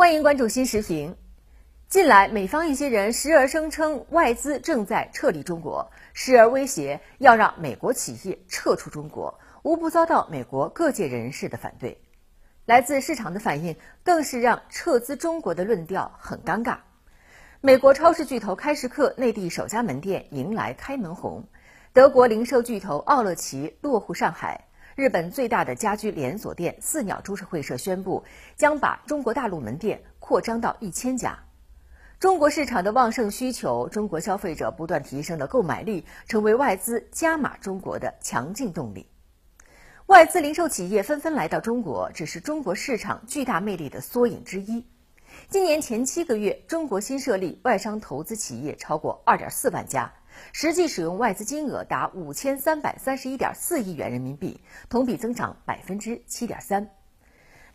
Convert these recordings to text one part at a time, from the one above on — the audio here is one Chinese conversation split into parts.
欢迎关注新时评。近来，美方一些人时而声称外资正在撤离中国，时而威胁要让美国企业撤出中国，无不遭到美国各界人士的反对。来自市场的反应更是让撤资中国的论调很尴尬。美国超市巨头开市客内地首家门店迎来开门红，德国零售巨头奥乐奇落户上海。日本最大的家居连锁店四鸟株式会社宣布，将把中国大陆门店扩张到一千家。中国市场的旺盛需求，中国消费者不断提升的购买力，成为外资加码中国的强劲动力。外资零售企业纷纷来到中国，只是中国市场巨大魅力的缩影之一。今年前七个月，中国新设立外商投资企业超过二点四万家。实际使用外资金额达五千三百三十一点四亿元人民币，同比增长百分之七点三。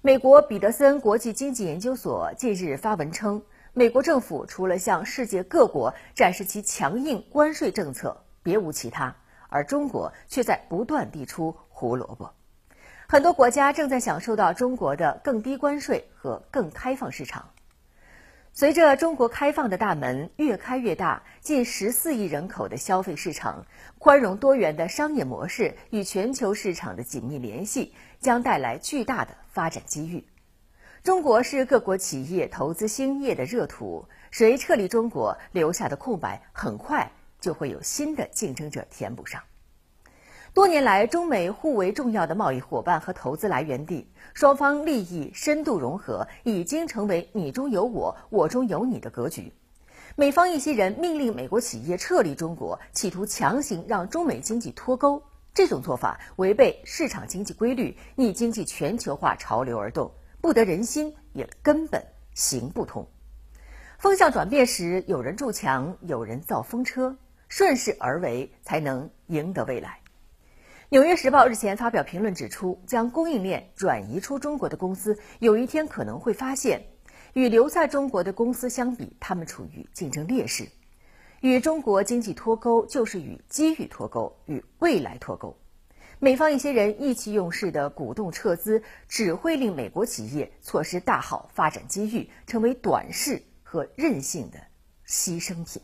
美国彼得森国际经济研究所近日发文称，美国政府除了向世界各国展示其强硬关税政策，别无其他，而中国却在不断递出胡萝卜。很多国家正在享受到中国的更低关税和更开放市场。随着中国开放的大门越开越大，近十四亿人口的消费市场、宽容多元的商业模式与全球市场的紧密联系，将带来巨大的发展机遇。中国是各国企业投资兴业的热土，谁撤离中国，留下的空白很快就会有新的竞争者填补上。多年来，中美互为重要的贸易伙伴和投资来源地，双方利益深度融合，已经成为你中有我，我中有你的格局。美方一些人命令美国企业撤离中国，企图强行让中美经济脱钩，这种做法违背市场经济规律，逆经济全球化潮流而动，不得人心，也根本行不通。风向转变时，有人筑墙，有人造风车，顺势而为，才能赢得未来。纽约时报日前发表评论指出，将供应链转移出中国的公司，有一天可能会发现，与留在中国的公司相比，他们处于竞争劣势。与中国经济脱钩，就是与机遇脱钩，与未来脱钩。美方一些人意气用事的鼓动撤资，只会令美国企业错失大好发展机遇，成为短视和任性的牺牲品。